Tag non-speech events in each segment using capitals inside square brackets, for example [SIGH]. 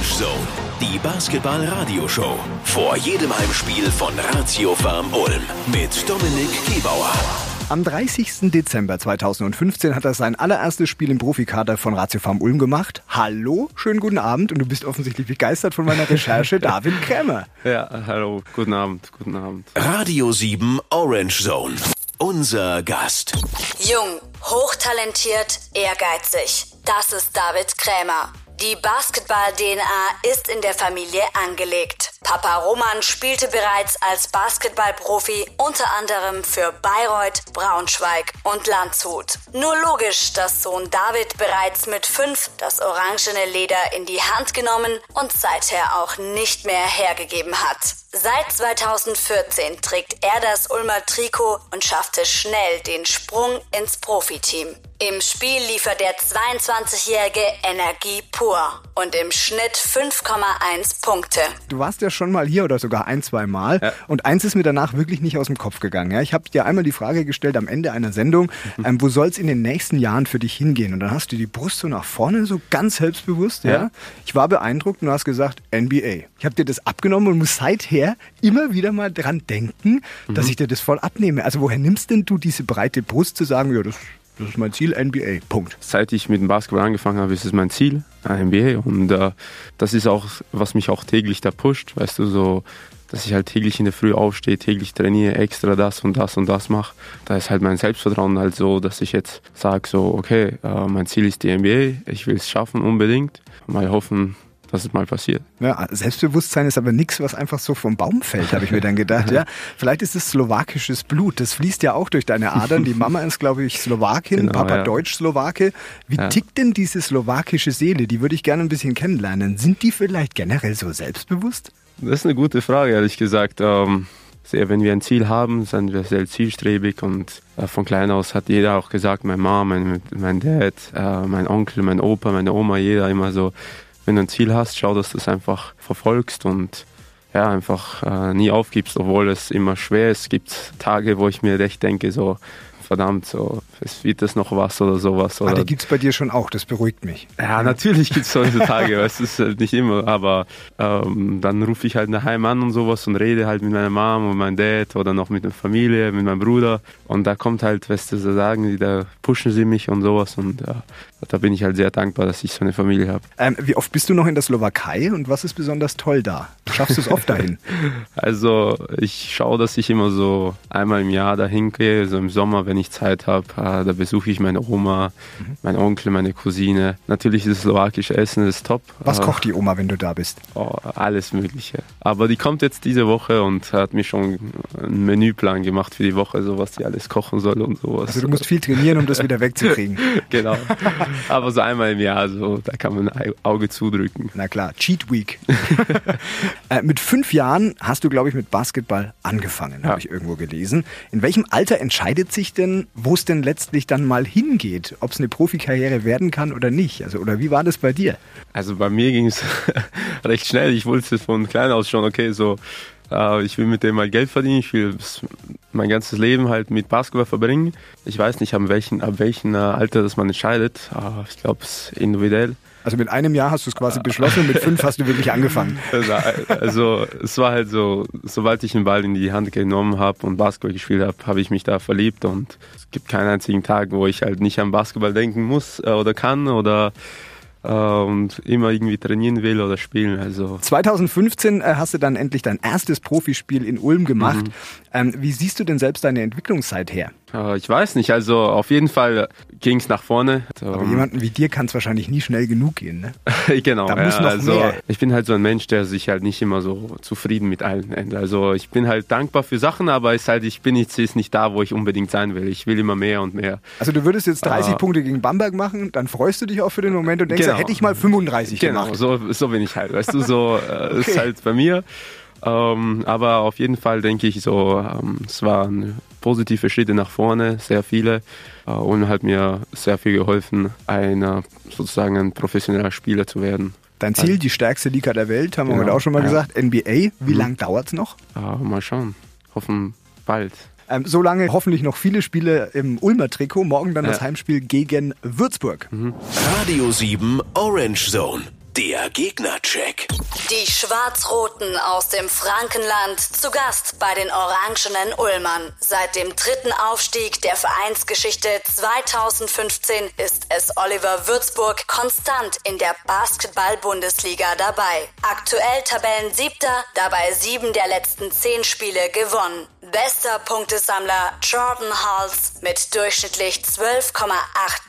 Orange Zone, die Basketball-Radio-Show. Vor jedem Heimspiel von Ratio Farm Ulm mit Dominik Gebauer. Am 30. Dezember 2015 hat er sein allererstes Spiel im Profikader von Ratio Farm Ulm gemacht. Hallo, schönen guten Abend und du bist offensichtlich begeistert von meiner Recherche, [LAUGHS] David Krämer. Ja, hallo, guten Abend, guten Abend. Radio 7 Orange Zone. Unser Gast. Jung, hochtalentiert, ehrgeizig. Das ist David Krämer. Die Basketball-DNA ist in der Familie angelegt. Papa Roman spielte bereits als Basketballprofi unter anderem für Bayreuth, Braunschweig und Landshut. Nur logisch, dass Sohn David bereits mit fünf das orangene Leder in die Hand genommen und seither auch nicht mehr hergegeben hat. Seit 2014 trägt er das Ulmer Trikot und schaffte schnell den Sprung ins Profiteam. Im Spiel liefert der 22-jährige Energie pur und im Schnitt 5,1 Punkte. Du warst ja schon mal hier oder sogar ein, zwei Mal Ja. und eins ist mir danach wirklich nicht aus dem Kopf gegangen. Ja? Ich habe dir einmal die Frage gestellt am Ende einer Sendung, Mhm. ähm, wo soll es in den nächsten Jahren für dich hingehen? Und dann hast du die Brust so nach vorne, so ganz selbstbewusst. Ja? Ja. Ich war beeindruckt und du hast gesagt, NBA. Ich habe dir das abgenommen und muss seither immer wieder mal dran denken, dass Mhm. ich dir das voll abnehme. Also woher nimmst denn du diese breite Brust zu sagen, ja, das, das ist mein Ziel, NBA, Punkt. Seit ich mit dem Basketball angefangen habe, ist es mein Ziel, NBA. Und äh, das ist auch, was mich auch täglich da pusht, weißt du, so, dass ich halt täglich in der Früh aufstehe, täglich trainiere, extra das und das und das mache. Da ist halt mein Selbstvertrauen halt so, dass ich jetzt sage, so, okay, äh, mein Ziel ist die NBA, ich will es schaffen unbedingt. Mal hoffen, dass es mal passiert. Ja, Selbstbewusstsein ist aber nichts, was einfach so vom Baum fällt, habe ich mir dann gedacht. Ja, [LAUGHS] vielleicht ist es slowakisches Blut. Das fließt ja auch durch deine Adern. Die Mama ist, glaube ich, Slowakin, Genau, Papa ja. Deutsch-Slowake. Wie Ja. tickt denn diese slowakische Seele? Die würde ich gerne ein bisschen kennenlernen. Sind die vielleicht generell so selbstbewusst? Das ist eine gute Frage, ehrlich gesagt. Ähm, sehr, wenn wir ein Ziel haben, sind wir sehr zielstrebig und äh, von klein aus hat jeder auch gesagt, mein Mom, mein, mein Dad, äh, mein Onkel, mein Opa, meine Oma, jeder immer so, wenn du ein Ziel hast, schau, dass du es einfach verfolgst und ja, einfach äh, nie aufgibst, obwohl es immer schwer ist. Es gibt Tage, wo ich mir echt denke, so, verdammt, so, es wird das noch was oder sowas. Ah, Oder die gibt's bei dir schon auch. Das beruhigt mich. ja, natürlich gibt es solche Tage, [LAUGHS] es ist halt nicht immer. Aber ähm, dann rufe ich halt daheim an und sowas und rede halt mit meiner Mom und meinem Dad oder noch mit der Familie, mit meinem Bruder. Und da kommt halt, was du so sagen, die, da pushen sie mich und sowas. Und ja, da bin ich halt sehr dankbar, dass ich so eine Familie habe. Ähm, wie oft bist du noch in der Slowakei und was ist besonders toll da? Schaffst du es oft dahin? [LAUGHS] Also ich schaue, dass ich immer so einmal im Jahr dahin gehe, so im Sommer, wenn ich Zeit habe. Äh, da besuche ich meine Oma, meinen Onkel, meine Cousine. Natürlich ist das slowakische Essen das ist top. Was Äh, kocht die Oma, wenn du da bist? Oh, alles Mögliche. Aber die kommt jetzt diese Woche und hat mir schon einen Menüplan gemacht für die Woche, so was sie alles kochen soll und sowas. Also du musst viel trainieren, um das wieder wegzukriegen. [LAUGHS] genau. Aber so einmal im Jahr, so, da kann man ein Auge zudrücken. Na klar, Cheat Week. [LAUGHS] äh, mit fünf Jahren hast du, glaube ich, mit Basketball angefangen, Ja. habe ich irgendwo gelesen. In welchem Alter entscheidet sich denn, wo es denn letztlich dann mal hingeht? Ob es eine Profikarriere werden kann oder nicht? Also, oder wie war das bei dir? Also bei mir ging es [LAUGHS] recht schnell. Ich wusste von klein aus schon, okay, so äh, ich will mit dem mal Geld verdienen, ich will mein ganzes Leben halt mit Basketball verbringen. Ich weiß nicht, ab welchem, ab äh, Alter das man entscheidet. Äh, ich glaube, es ist individuell. Also mit einem Jahr hast du es quasi beschlossen und mit fünf hast du wirklich angefangen. [LAUGHS] Also, also es war halt so, sobald ich den Ball in die Hand genommen habe und Basketball gespielt habe, habe ich mich da verliebt und es gibt keinen einzigen Tag, wo ich halt nicht an Basketball denken muss äh, oder kann oder äh, und immer irgendwie trainieren will oder spielen. Also 2015 äh, hast du dann endlich dein erstes Profispiel in Ulm gemacht. Mhm. Ähm, wie siehst du denn selbst deine Entwicklungszeit her? Äh, ich weiß nicht, also auf jeden Fall ging es nach vorne. Aber Ähm, jemanden wie dir kann es wahrscheinlich nie schnell genug gehen. Ne? [LAUGHS] genau. Da muss ja, noch also mehr. ich bin halt so ein Mensch, der sich halt nicht immer so zufrieden mit allen endet. Also ich bin halt dankbar für Sachen, aber ist halt, ich bin jetzt ist nicht da, wo ich unbedingt sein will. Ich will immer mehr und mehr. Also du würdest jetzt 30 Ah. Punkte gegen Bamberg machen, dann freust du dich auch für den Moment und denkst, Genau. hätte ich mal 35 Genau, gemacht. so, so bin ich halt. Weißt du, so [LAUGHS] äh, Okay. ist halt bei mir. Ähm, aber auf jeden Fall denke ich so, ähm, es waren positive Schritte nach vorne, sehr viele. Äh, und hat mir sehr viel geholfen, ein, äh, sozusagen ein professioneller Spieler zu werden. Dein Ziel, die stärkste Liga der Welt, haben wir Genau, heute auch schon mal ja. gesagt, NBA. Wie Mhm. lang dauert's noch? Äh, mal schauen. Hoffen bald. Ähm, so lange hoffentlich noch viele Spiele im Ulmer Trikot. Morgen dann das Ja. Heimspiel gegen Würzburg. Radio 7 Orange Zone. Der Gegnercheck. Die Schwarz-Roten aus dem Frankenland zu Gast bei den Orangenen Ulmern. Seit dem dritten Aufstieg der Vereinsgeschichte 2015 ist es Oliver Würzburg konstant in der Basketball-Bundesliga dabei. Aktuell Tabellensiebter, dabei sieben der letzten zehn Spiele gewonnen. Bester Punktesammler Jordan Halls mit durchschnittlich 12,8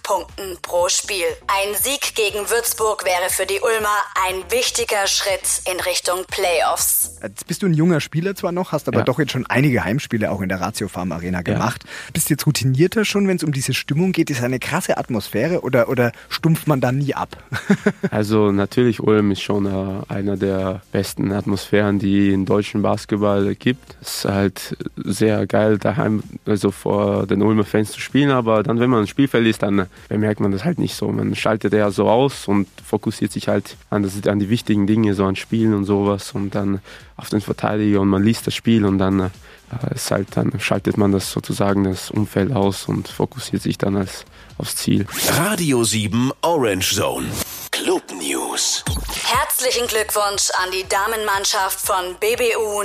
Punkten pro Spiel. Ein Sieg gegen Würzburg wäre für die Ulmer ein wichtiger Schritt in Richtung Playoffs. Jetzt bist du ein junger Spieler zwar noch, hast aber Ja. doch jetzt schon einige Heimspiele auch in der Ratio Farm Arena gemacht. Bist jetzt routinierter schon, wenn es um diese Stimmung geht? Ist eine krasse Atmosphäre oder, oder stumpft man da nie ab? [LAUGHS] Also natürlich Ulm ist schon äh, einer der besten Atmosphären, die in deutschen Basketball gibt. Es ist halt sehr geil daheim, also vor den Ulmer Fans zu spielen, aber dann, wenn man im Spielfeld ist, dann bemerkt man das halt nicht so. Man schaltet eher so aus und fokussiert sich halt an, das, an die wichtigen Dinge, so an Spielen und sowas und dann auf den Verteidiger und man liest das Spiel und dann äh, ist halt, dann schaltet man das sozusagen das Umfeld aus und fokussiert sich dann als, aufs Ziel. Radio 7 Orange Zone. Club News. Herzlichen Glückwunsch an die Damenmannschaft von BBU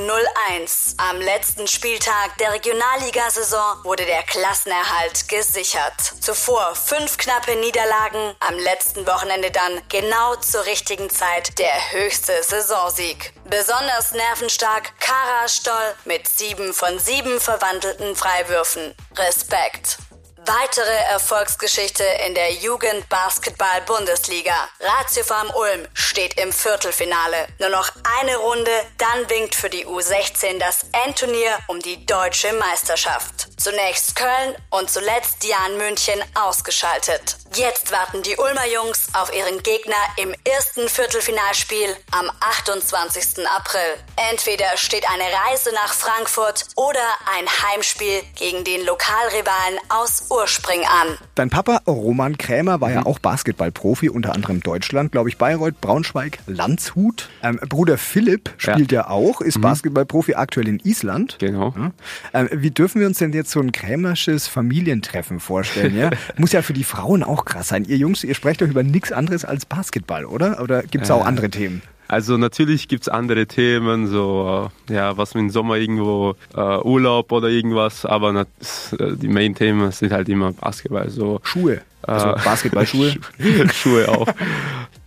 01. Am letzten Spieltag der Regionalligasaison wurde der Klassenerhalt gesichert. Zuvor fünf knappe Niederlagen, am letzten Wochenende dann genau zur richtigen Zeit der höchste Saisonsieg. Besonders nervenstark Kara Stoll mit sieben von sieben verwandelten Freiwürfen. Respekt. Weitere Erfolgsgeschichte in der Jugend-Basketball-Bundesliga. Ratio Farm Ulm steht im Viertelfinale. Nur noch eine Runde, dann winkt für die U16 das Endturnier um die deutsche Meisterschaft. Zunächst Köln und zuletzt Jan München ausgeschaltet. Jetzt warten die Ulmer Jungs auf ihren Gegner im ersten Viertelfinalspiel am 28. April. Entweder steht eine Reise nach Frankfurt oder ein Heimspiel gegen den Lokalrivalen aus Urspring an. Dein Papa Roman Krämer war ja auch Basketballprofi, unter anderem Deutschland, glaube ich, Bayreuth, Braunschweig, Landshut. Ähm, Bruder Philipp spielt ja, auch, ist Basketballprofi aktuell in Island. Genau. Ja. Ähm, wie dürfen wir uns denn jetzt so ein krämersches Familientreffen vorstellen? Ja? [LAUGHS] Muss ja für die Frauen auch krass sein. Ihr Jungs, ihr sprecht doch über nichts anderes als Basketball, oder? Oder gibt es auch andere Themen? Also natürlich gibt's andere Themen, so äh, ja, was im Sommer irgendwo äh, Urlaub oder irgendwas, aber nat- äh, die Main-Themen sind halt immer Basketball. So Schuhe. Also äh, Basketballschuhe. [LAUGHS] Schu- Schuhe auch.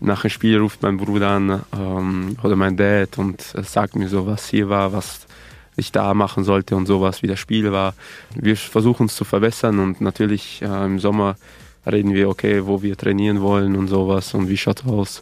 Nach dem Spiel ruft mein Bruder an ähm, oder mein Dad und äh, sagt mir so, was hier war, was ich da machen sollte und sowas, wie das Spiel war. Wir versuchen uns zu verbessern und natürlich äh, im Sommer reden wir, okay, wo wir trainieren wollen und sowas und wie schaut aus.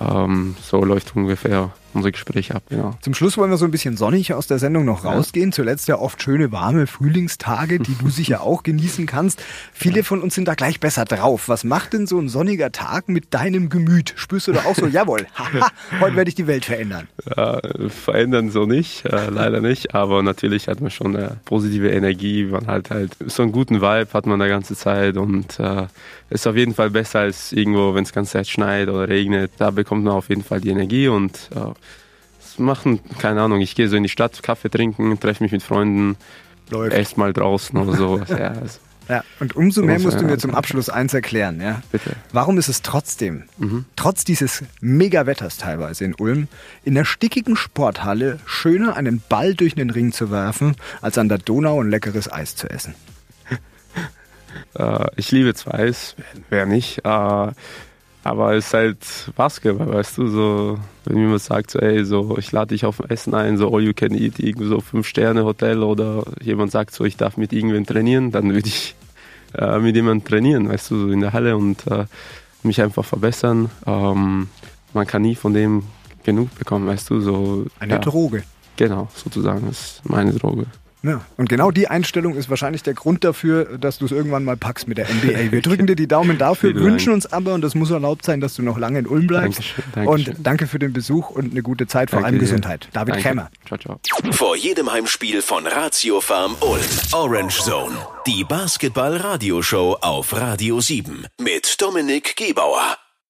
Ähm, so läuft ungefähr unser Gespräch ab, genau. Zum Schluss wollen wir so ein bisschen sonnig aus der Sendung noch rausgehen. Zuletzt ja oft schöne, warme Frühlingstage, die du [LAUGHS] sicher auch genießen kannst. Viele von uns sind da gleich besser drauf. Was macht denn so ein sonniger Tag mit deinem Gemüt? Spürst du da auch so, [LAUGHS] jawohl, haha, heute werde ich die Welt verändern. Äh, verändern so nicht, äh, leider nicht, aber natürlich hat man schon eine positive Energie, man hat halt so einen guten Vibe hat man die ganze Zeit und äh, ist auf jeden Fall besser als irgendwo, wenn es ganz Zeit schneit oder regnet, da bekommt man auf jeden Fall die Energie und äh, machen, keine Ahnung, ich gehe so in die Stadt, Kaffee trinken, treffe mich mit Freunden, Läuft. ess mal draußen oder sowas, ja, [LAUGHS] also, Ja, und umso mehr musst du mir zum Abschluss eins erklären. Ja? Bitte. Warum ist es trotzdem, trotz dieses Mega-Wetters teilweise in Ulm, in der stickigen Sporthalle schöner einen Ball durch den Ring zu werfen, als an der Donau ein leckeres Eis zu essen? [LAUGHS] Äh, ich liebe zwar Eis, wer, wer nicht, äh, aber es ist halt Basketball, weißt du, so, wenn jemand sagt, so, ey, so, ich lade dich auf ein Essen ein, so all you can eat, irgendwo so Fünf-Sterne-Hotel oder jemand sagt so, ich darf mit irgendwem trainieren, dann würde ich äh, mit jemandem trainieren, weißt du, so in der Halle und äh, mich einfach verbessern. Ähm, man kann nie von dem genug bekommen, weißt du, so. Eine ja, Droge. Genau, sozusagen, das ist meine Droge. Ja. Und genau die Einstellung ist wahrscheinlich der Grund dafür, dass du es irgendwann mal packst mit der NBA. Wir drücken dir die Daumen dafür, wünschen uns aber, und das muss erlaubt sein, dass du noch lange in Ulm bleibst. Dankeschön, Dankeschön. Und danke für den Besuch und eine gute Zeit, vor Danke allem dir. Gesundheit. David Danke. Krämer. Ciao, ciao. Vor jedem Heimspiel von Ratio Farm Ulm. Orange Zone. Die Basketball-Radioshow auf Radio 7. Mit Dominik Gebauer.